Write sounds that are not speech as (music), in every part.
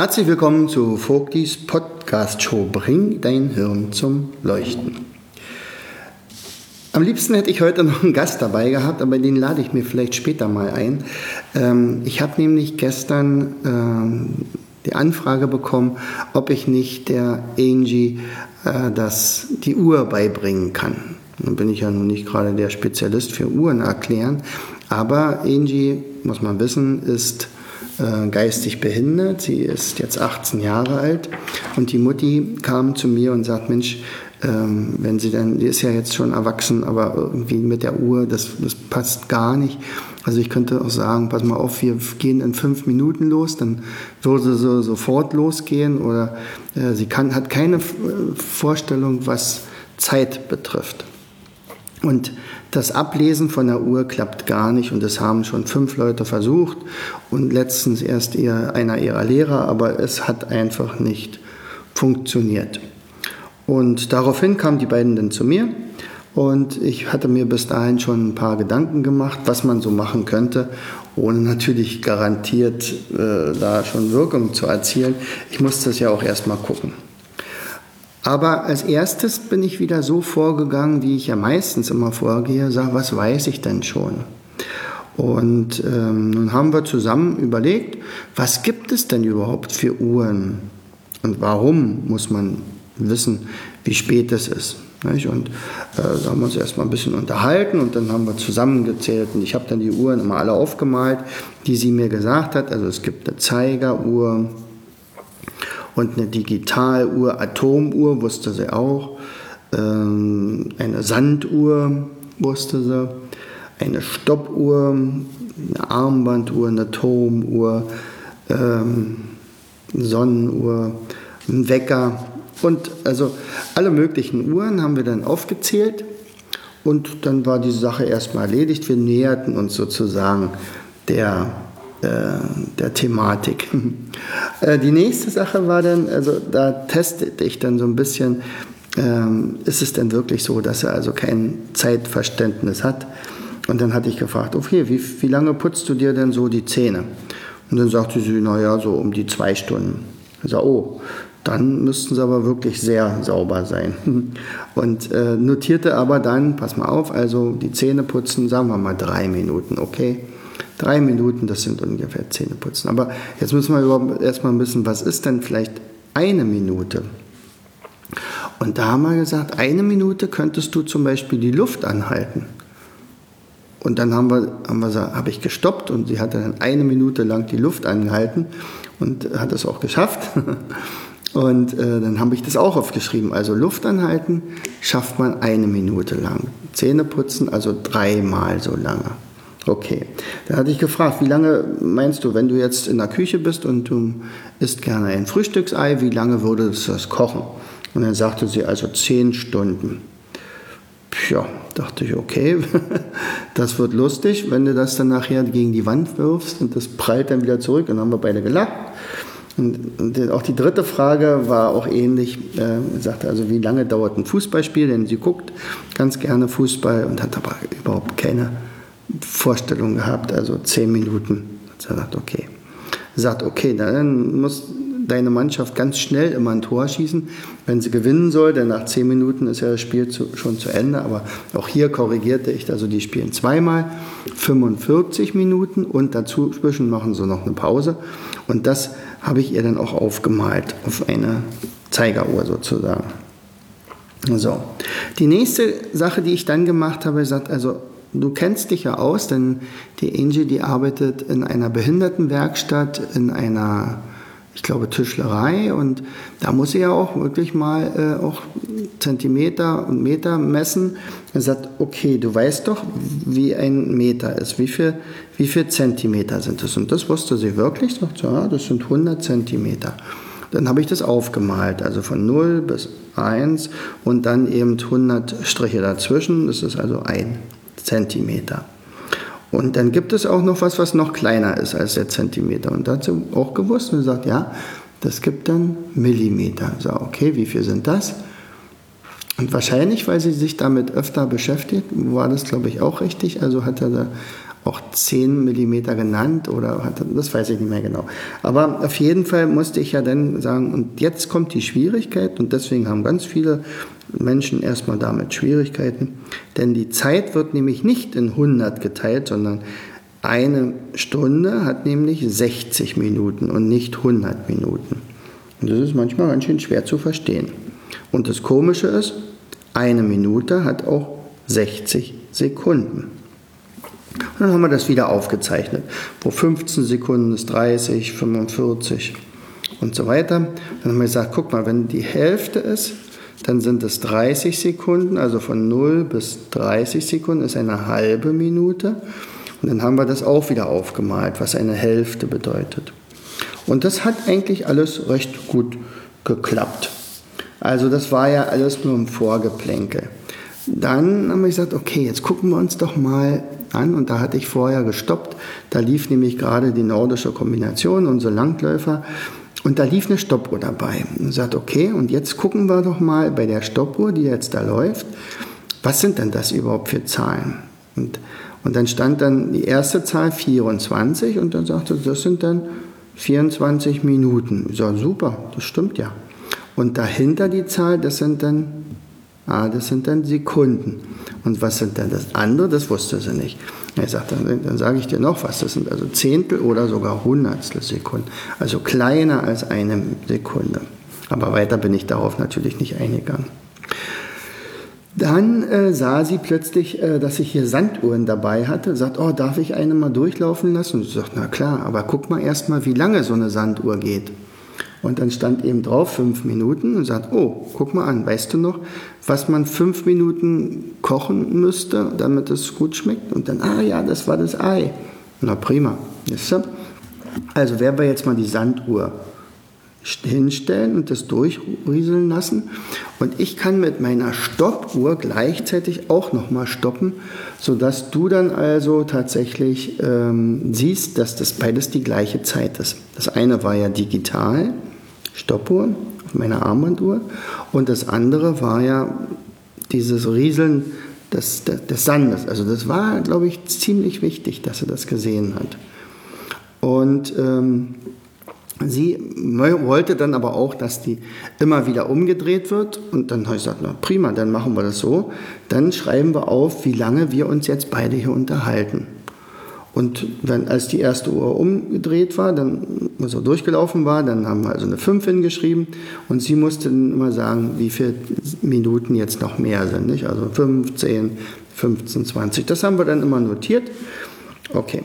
Herzlich willkommen zu Vogtis Podcast Show Bring dein Hirn zum Leuchten. Am liebsten hätte ich heute noch einen Gast dabei gehabt, aber den lade ich mir vielleicht später mal ein. Ähm, ich habe nämlich gestern ähm, die Anfrage bekommen, ob ich nicht der Angie äh, das, die Uhr beibringen kann. Nun bin ich ja nun nicht gerade der Spezialist für Uhren erklären, aber Angie, muss man wissen, ist äh, geistig behindert. Sie ist jetzt 18 Jahre alt und die Mutti kam zu mir und sagt, Mensch, ähm, wenn sie dann, die ist ja jetzt schon erwachsen, aber irgendwie mit der Uhr, das, das passt gar nicht. Also ich könnte auch sagen, pass mal auf, wir gehen in fünf Minuten los, dann würde sie sofort losgehen oder äh, sie kann, hat keine Vorstellung, was Zeit betrifft. Und das Ablesen von der Uhr klappt gar nicht und das haben schon fünf Leute versucht und letztens erst eher einer ihrer Lehrer, aber es hat einfach nicht funktioniert. Und daraufhin kamen die beiden dann zu mir und ich hatte mir bis dahin schon ein paar Gedanken gemacht, was man so machen könnte, ohne natürlich garantiert äh, da schon Wirkung zu erzielen. Ich musste es ja auch erstmal gucken. Aber als erstes bin ich wieder so vorgegangen, wie ich ja meistens immer vorgehe, sage, was weiß ich denn schon? Und ähm, nun haben wir zusammen überlegt, was gibt es denn überhaupt für Uhren? Und warum muss man wissen, wie spät es ist? Nicht? Und äh, da haben wir uns erstmal ein bisschen unterhalten und dann haben wir zusammengezählt und ich habe dann die Uhren immer alle aufgemalt, die sie mir gesagt hat. Also es gibt eine Zeigeruhr, und eine Digitaluhr, Atomuhr wusste sie auch, ähm, eine Sanduhr wusste sie, eine Stoppuhr, eine Armbanduhr, eine Atomuhr, ähm, Sonnenuhr, ein Wecker. Und also alle möglichen Uhren haben wir dann aufgezählt. Und dann war die Sache erstmal erledigt. Wir näherten uns sozusagen der äh, der Thematik. (laughs) Äh, die nächste Sache war dann, also da testete ich dann so ein bisschen, ähm, ist es denn wirklich so, dass er also kein Zeitverständnis hat? Und dann hatte ich gefragt, okay, wie, wie lange putzt du dir denn so die Zähne? Und dann sagte sie, naja, so um die zwei Stunden. Ich sage, oh, dann müssten sie aber wirklich sehr sauber sein. (laughs) Und äh, notierte aber dann, pass mal auf, also die Zähne putzen, sagen wir mal drei Minuten, okay? Drei Minuten, das sind ungefähr Zähneputzen. Aber jetzt müssen wir überhaupt erstmal wissen, was ist denn vielleicht eine Minute? Und da haben wir gesagt, eine Minute könntest du zum Beispiel die Luft anhalten. Und dann haben wir, haben wir habe ich gestoppt und sie hatte dann eine Minute lang die Luft angehalten und hat es auch geschafft. (laughs) Und äh, dann habe ich das auch aufgeschrieben. Also Luft anhalten schafft man eine Minute lang. Zähne putzen also dreimal so lange. Okay. Da hatte ich gefragt, wie lange meinst du, wenn du jetzt in der Küche bist und du isst gerne ein Frühstücksei, wie lange würde das kochen? Und dann sagte sie also zehn Stunden. Ja, dachte ich, okay, (laughs) das wird lustig, wenn du das dann nachher gegen die Wand wirfst und das prallt dann wieder zurück. Und dann haben wir beide gelacht. Und auch die dritte Frage war auch ähnlich. Äh, sagte also, wie lange dauert ein Fußballspiel? Denn sie guckt ganz gerne Fußball und hat aber überhaupt keine Vorstellung gehabt, also zehn Minuten. Er sagt, okay. Sagt, okay, dann muss deine Mannschaft ganz schnell immer ein Tor schießen, wenn sie gewinnen soll, denn nach zehn Minuten ist ja das Spiel zu, schon zu Ende. Aber auch hier korrigierte ich, also die spielen zweimal 45 Minuten und dazwischen machen sie noch eine Pause. Und das habe ich ihr dann auch aufgemalt auf eine Zeigeruhr sozusagen. So, die nächste Sache, die ich dann gemacht habe, sagt also Du kennst dich ja aus, denn die Angie, die arbeitet in einer Behindertenwerkstatt, in einer ich glaube, Tischlerei und da muss ich ja auch wirklich mal äh, auch Zentimeter und Meter messen. Er sagt, okay, du weißt doch, wie ein Meter ist. Wie viel, wie viel Zentimeter sind das? Und das wusste sie wirklich. Sagt, ja, das sind 100 Zentimeter. Dann habe ich das aufgemalt, also von 0 bis 1 und dann eben 100 Striche dazwischen. Das ist also ein Zentimeter. Und dann gibt es auch noch was, was noch kleiner ist als der Zentimeter. Und dazu auch gewusst und gesagt, ja, das gibt dann Millimeter. So, okay, wie viel sind das? Und wahrscheinlich, weil sie sich damit öfter beschäftigt, war das, glaube ich, auch richtig. Also hat er da auch 10 mm genannt oder hat, das weiß ich nicht mehr genau. Aber auf jeden Fall musste ich ja dann sagen, und jetzt kommt die Schwierigkeit und deswegen haben ganz viele Menschen erstmal damit Schwierigkeiten, denn die Zeit wird nämlich nicht in 100 geteilt, sondern eine Stunde hat nämlich 60 Minuten und nicht 100 Minuten. Und das ist manchmal ganz schön schwer zu verstehen. Und das Komische ist, eine Minute hat auch 60 Sekunden. Und dann haben wir das wieder aufgezeichnet. Pro 15 Sekunden ist 30, 45 und so weiter. Dann haben wir gesagt, guck mal, wenn die Hälfte ist, dann sind es 30 Sekunden, also von 0 bis 30 Sekunden ist eine halbe Minute. Und dann haben wir das auch wieder aufgemalt, was eine Hälfte bedeutet. Und das hat eigentlich alles recht gut geklappt. Also das war ja alles nur im Vorgeplänkel. Dann haben wir gesagt, okay, jetzt gucken wir uns doch mal an. Und da hatte ich vorher gestoppt. Da lief nämlich gerade die nordische Kombination, unsere Langläufer. Und da lief eine Stoppuhr dabei. Und sagt, okay, und jetzt gucken wir doch mal bei der Stoppuhr, die jetzt da läuft, was sind denn das überhaupt für Zahlen? Und, und dann stand dann die erste Zahl 24 und dann sagte, das sind dann 24 Minuten. Ich sage, super, das stimmt ja. Und dahinter die Zahl, das sind dann, ah, das sind dann Sekunden. Und was sind dann das andere? Das wusste sie nicht. Er sagt, dann, dann sage ich dir noch was, das sind also Zehntel oder sogar Hundertstel Sekunden, also kleiner als eine Sekunde. Aber weiter bin ich darauf natürlich nicht eingegangen. Dann äh, sah sie plötzlich, äh, dass ich hier Sanduhren dabei hatte. Sagt, oh, darf ich eine mal durchlaufen lassen? Und sie sagt, na klar, aber guck mal erst mal, wie lange so eine Sanduhr geht. Und dann stand eben drauf fünf Minuten und sagt, oh, guck mal an, weißt du noch, was man fünf Minuten kochen müsste, damit es gut schmeckt? Und dann, ah ja, das war das Ei. Na prima. Also werden wir jetzt mal die Sanduhr hinstellen und das durchrieseln lassen. Und ich kann mit meiner Stoppuhr gleichzeitig auch nochmal stoppen, sodass du dann also tatsächlich ähm, siehst, dass das beides die gleiche Zeit ist. Das eine war ja digital Stoppuhr auf meiner Armbanduhr. Und das andere war ja dieses Rieseln des, des, des Sandes. Also das war, glaube ich, ziemlich wichtig, dass er das gesehen hat. Und ähm, sie wollte dann aber auch, dass die immer wieder umgedreht wird. Und dann habe ich gesagt, na prima, dann machen wir das so. Dann schreiben wir auf, wie lange wir uns jetzt beide hier unterhalten. Und wenn, als die erste Uhr umgedreht war, dann, also durchgelaufen war, dann haben wir also eine 5 hingeschrieben und sie musste dann immer sagen, wie viele Minuten jetzt noch mehr sind. Nicht? Also 15, 15, 20. Das haben wir dann immer notiert. Okay.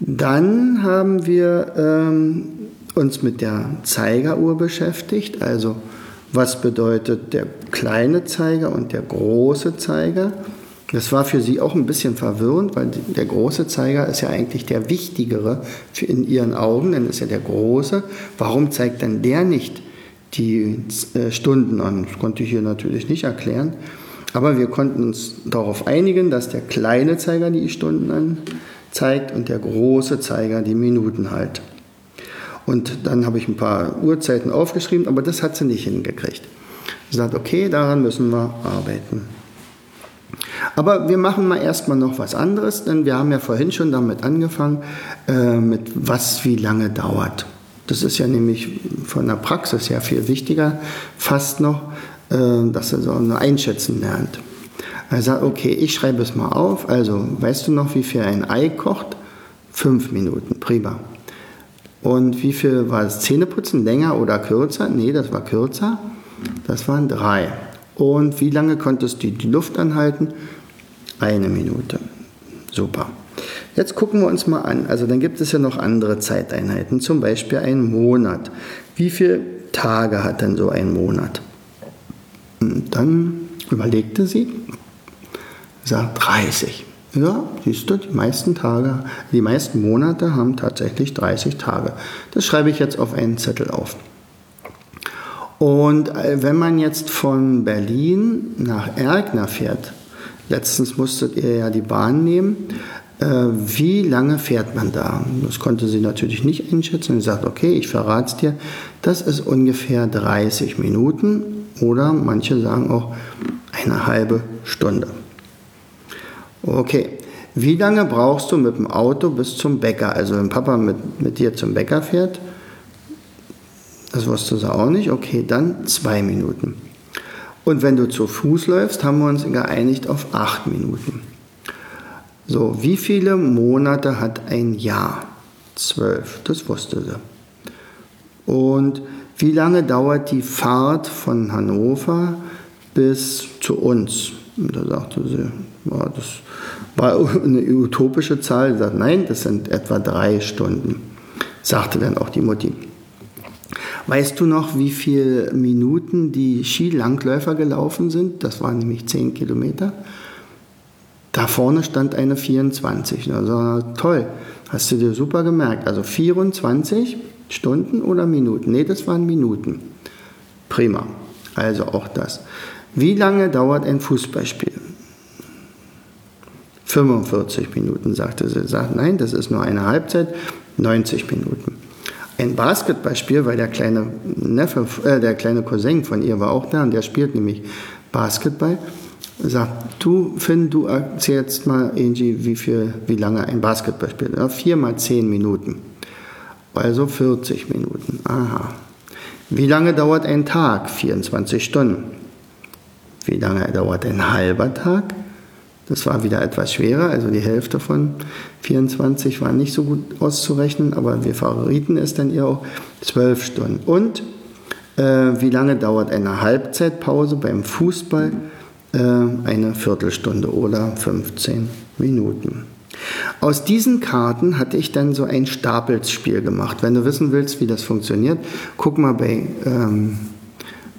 Dann haben wir ähm, uns mit der Zeigeruhr beschäftigt. Also was bedeutet der kleine Zeiger und der große Zeiger? Das war für sie auch ein bisschen verwirrend, weil der große Zeiger ist ja eigentlich der wichtigere in ihren Augen, denn ist ja der große. Warum zeigt dann der nicht die äh, Stunden an? Das konnte ich hier natürlich nicht erklären. Aber wir konnten uns darauf einigen, dass der kleine Zeiger die Stunden anzeigt und der große Zeiger die Minuten halt. Und dann habe ich ein paar Uhrzeiten aufgeschrieben, aber das hat sie nicht hingekriegt. Sie sagt, okay, daran müssen wir arbeiten. Aber wir machen mal erstmal noch was anderes, denn wir haben ja vorhin schon damit angefangen, äh, mit was wie lange dauert. Das ist ja nämlich von der Praxis her viel wichtiger, fast noch, äh, dass er so einschätzen lernt. Er sagt, okay, ich schreibe es mal auf. Also, weißt du noch, wie viel ein Ei kocht? Fünf Minuten, prima. Und wie viel war das Zähneputzen? Länger oder kürzer? Nee, das war kürzer. Das waren drei. Und wie lange konntest du die Luft anhalten? Eine Minute. Super. Jetzt gucken wir uns mal an. Also dann gibt es ja noch andere Zeiteinheiten, zum Beispiel ein Monat. Wie viele Tage hat denn so ein Monat? Und dann überlegte sie, sagt 30. Ja, siehst du, die meisten Tage, die meisten Monate haben tatsächlich 30 Tage. Das schreibe ich jetzt auf einen Zettel auf. Und äh, wenn man jetzt von Berlin nach Ergner fährt, letztens musstet ihr ja die Bahn nehmen, äh, wie lange fährt man da? Das konnte sie natürlich nicht einschätzen. Sie sagt, okay, ich verrate es dir, das ist ungefähr 30 Minuten oder manche sagen auch eine halbe Stunde. Okay, wie lange brauchst du mit dem Auto bis zum Bäcker? Also wenn Papa mit, mit dir zum Bäcker fährt, das wusstest du auch nicht, okay, dann zwei Minuten. Und wenn du zu Fuß läufst, haben wir uns geeinigt auf acht Minuten. So, wie viele Monate hat ein Jahr? Zwölf, das wusste sie. Und wie lange dauert die Fahrt von Hannover bis zu uns? Und da sagte sie, ja, das war (laughs) eine utopische Zahl. Sie sagt, nein, das sind etwa drei Stunden, sagte dann auch die Mutti. Weißt du noch, wie viele Minuten die Skilangläufer gelaufen sind? Das waren nämlich zehn Kilometer. Da vorne stand eine 24. Also toll, hast du dir super gemerkt. Also 24 Stunden oder Minuten? Nee, das waren Minuten. Prima. Also auch das. Wie lange dauert ein Fußballspiel? 45 Minuten, sagte sie. Sagt, nein, das ist nur eine Halbzeit, 90 Minuten. Ein Basketballspiel, weil der kleine Neffe, äh, der kleine Cousin von ihr war auch da und der spielt nämlich Basketball. Sagt, du, Finn, du erzählst mal, Angie, wie, viel, wie lange ein Basketballspiel ist. Ja, vier mal zehn Minuten. Also 40 Minuten. Aha. Wie lange dauert ein Tag? 24 Stunden. Wie lange dauert ein halber Tag? Das war wieder etwas schwerer, also die Hälfte von 24 war nicht so gut auszurechnen, aber wir verrieten es dann ihr auch 12 Stunden. Und äh, wie lange dauert eine Halbzeitpause beim Fußball? Äh, eine Viertelstunde oder 15 Minuten. Aus diesen Karten hatte ich dann so ein Stapelspiel gemacht. Wenn du wissen willst, wie das funktioniert, guck mal bei, ähm,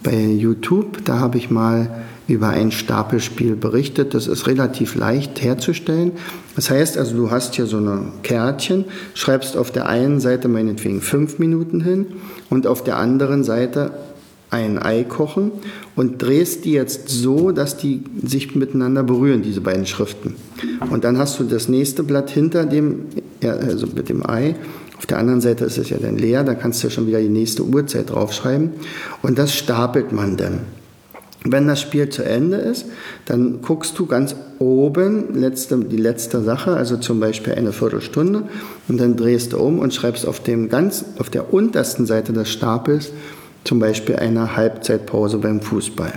bei YouTube. Da habe ich mal über ein Stapelspiel berichtet. Das ist relativ leicht herzustellen. Das heißt also, du hast hier so ein Kärtchen, schreibst auf der einen Seite meinetwegen fünf Minuten hin und auf der anderen Seite ein Ei kochen und drehst die jetzt so, dass die sich miteinander berühren, diese beiden Schriften. Und dann hast du das nächste Blatt hinter dem, also mit dem Ei. Auf der anderen Seite ist es ja dann leer, da kannst du ja schon wieder die nächste Uhrzeit draufschreiben. Und das stapelt man dann. Wenn das Spiel zu Ende ist, dann guckst du ganz oben letzte, die letzte Sache, also zum Beispiel eine Viertelstunde, und dann drehst du um und schreibst auf, dem ganz, auf der untersten Seite des Stapels zum Beispiel eine Halbzeitpause beim Fußball.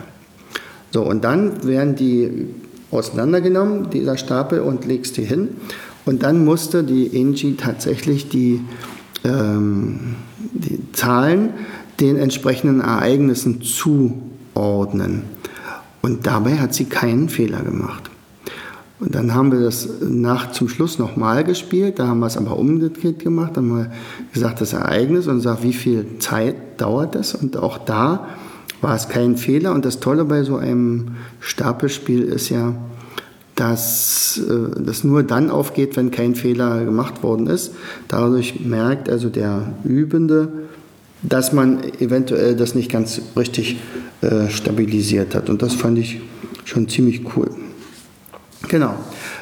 So, und dann werden die auseinandergenommen, dieser Stapel, und legst die hin. Und dann musste die Ingi tatsächlich die, ähm, die Zahlen den entsprechenden Ereignissen zu ordnen. Und dabei hat sie keinen Fehler gemacht. Und dann haben wir das nach zum Schluss nochmal gespielt, da haben wir es aber umgekehrt gemacht, haben wir gesagt, das Ereignis und gesagt, wie viel Zeit dauert das? Und auch da war es kein Fehler. Und das Tolle bei so einem Stapelspiel ist ja, dass äh, das nur dann aufgeht, wenn kein Fehler gemacht worden ist. Dadurch merkt also der Übende, dass man eventuell das nicht ganz richtig äh, stabilisiert hat. Und das fand ich schon ziemlich cool. Genau.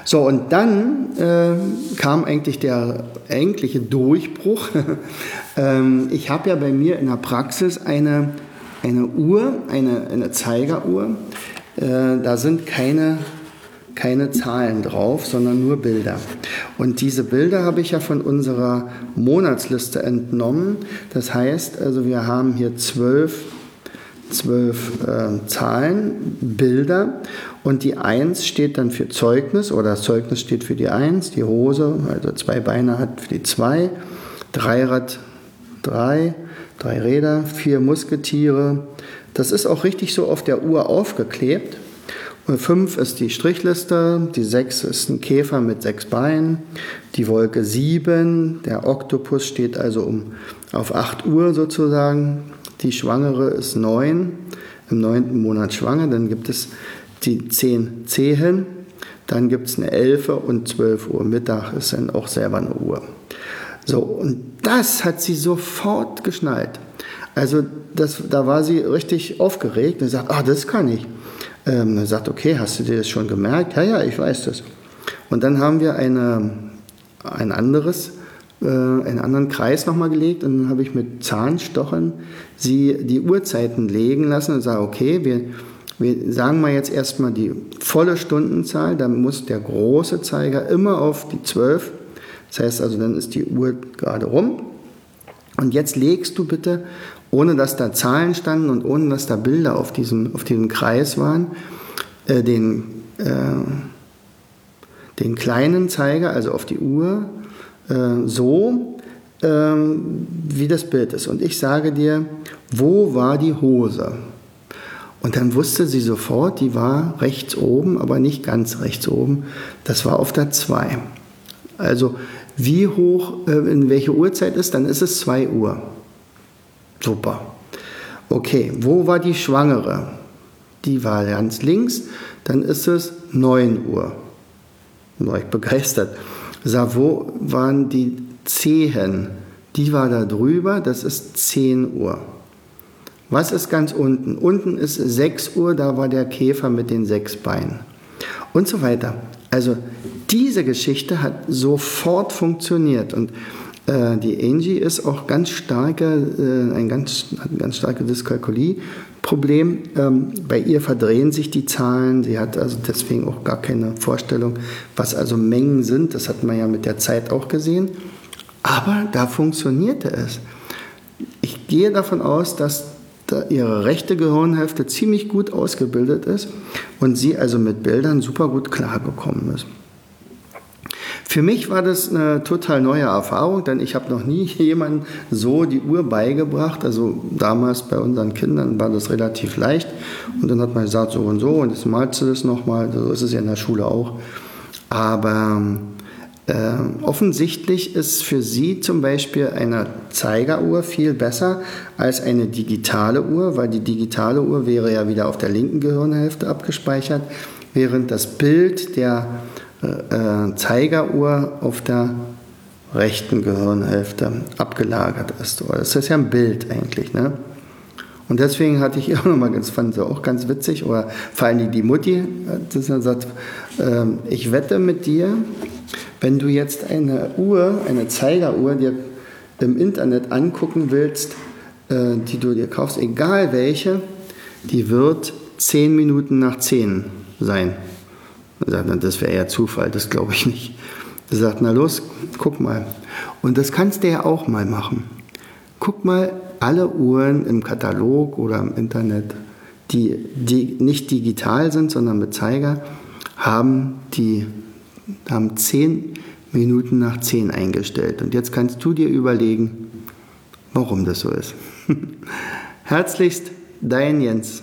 So, und dann äh, kam eigentlich der eigentliche Durchbruch. (laughs) ähm, ich habe ja bei mir in der Praxis eine, eine Uhr, eine, eine Zeigeruhr. Äh, da sind keine keine Zahlen drauf, sondern nur Bilder. Und diese Bilder habe ich ja von unserer Monatsliste entnommen. Das heißt, also wir haben hier zwölf, zwölf äh, Zahlen, Bilder und die 1 steht dann für Zeugnis oder das Zeugnis steht für die 1, die Hose, also zwei Beine hat für die 2, Dreirad 3, drei Räder, vier Musketiere. Das ist auch richtig so auf der Uhr aufgeklebt. 5 ist die Strichliste, die 6 ist ein Käfer mit sechs Beinen, die Wolke 7, der Oktopus steht also um, auf 8 Uhr sozusagen, die Schwangere ist 9, im neunten Monat schwanger, dann gibt es die 10 Zehen, dann gibt es eine 11 und 12 Uhr Mittag ist dann auch selber eine Uhr. So, und das hat sie sofort geschnallt. Also das, da war sie richtig aufgeregt und sagt, ah, das kann ich. Ähm, sagt, okay, hast du dir das schon gemerkt? Ja, ja, ich weiß das. Und dann haben wir eine, ein anderes, äh, einen anderen Kreis nochmal gelegt und dann habe ich mit Zahnstochern sie die Uhrzeiten legen lassen und sage, okay, wir, wir sagen mal jetzt erstmal die volle Stundenzahl, dann muss der große Zeiger immer auf die 12. Das heißt also, dann ist die Uhr gerade rum. Und jetzt legst du bitte ohne dass da Zahlen standen und ohne dass da Bilder auf diesem, auf diesem Kreis waren, äh, den, äh, den kleinen Zeiger, also auf die Uhr, äh, so, ähm, wie das Bild ist. Und ich sage dir, wo war die Hose? Und dann wusste sie sofort, die war rechts oben, aber nicht ganz rechts oben. Das war auf der 2. Also wie hoch, äh, in welche Uhrzeit ist, dann ist es 2 Uhr. Super. Okay, wo war die Schwangere? Die war ganz links, dann ist es 9 Uhr. War ich begeistert. Sag, wo waren die Zehen? Die war da drüber, das ist 10 Uhr. Was ist ganz unten? Unten ist 6 Uhr, da war der Käfer mit den sechs Beinen. Und so weiter. Also diese Geschichte hat sofort funktioniert. Und äh, die Angie ist auch ganz starke, äh, ein ganz, ganz starkes Dyskalkulie-Problem. Ähm, bei ihr verdrehen sich die Zahlen. Sie hat also deswegen auch gar keine Vorstellung, was also Mengen sind. Das hat man ja mit der Zeit auch gesehen. Aber da funktionierte es. Ich gehe davon aus, dass ihre rechte Gehirnhälfte ziemlich gut ausgebildet ist und sie also mit Bildern super gut klargekommen ist. Für mich war das eine total neue Erfahrung, denn ich habe noch nie (laughs) jemandem so die Uhr beigebracht. Also damals bei unseren Kindern war das relativ leicht. Und dann hat man gesagt, so und so, und jetzt malst du das nochmal. So ist es ja in der Schule auch. Aber äh, offensichtlich ist für Sie zum Beispiel eine Zeigeruhr viel besser als eine digitale Uhr, weil die digitale Uhr wäre ja wieder auf der linken Gehirnhälfte abgespeichert, während das Bild der äh, Zeigeruhr auf der rechten Gehirnhälfte abgelagert ist. Das ist ja ein Bild eigentlich. Ne? Und deswegen hatte ich (laughs) auch nochmal, das fand sie auch ganz witzig, oder vor allem die Mutti hat gesagt, äh, ich wette mit dir, wenn du jetzt eine Uhr, eine Zeigeruhr dir im Internet angucken willst, äh, die du dir kaufst, egal welche, die wird zehn Minuten nach zehn sein. Er sagt, das wäre eher Zufall, das glaube ich nicht. Er sagt, na los, guck mal. Und das kannst du ja auch mal machen. Guck mal alle Uhren im Katalog oder im Internet, die, die nicht digital sind, sondern mit Zeiger, haben die haben zehn Minuten nach zehn eingestellt. Und jetzt kannst du dir überlegen, warum das so ist. (laughs) Herzlichst, dein Jens.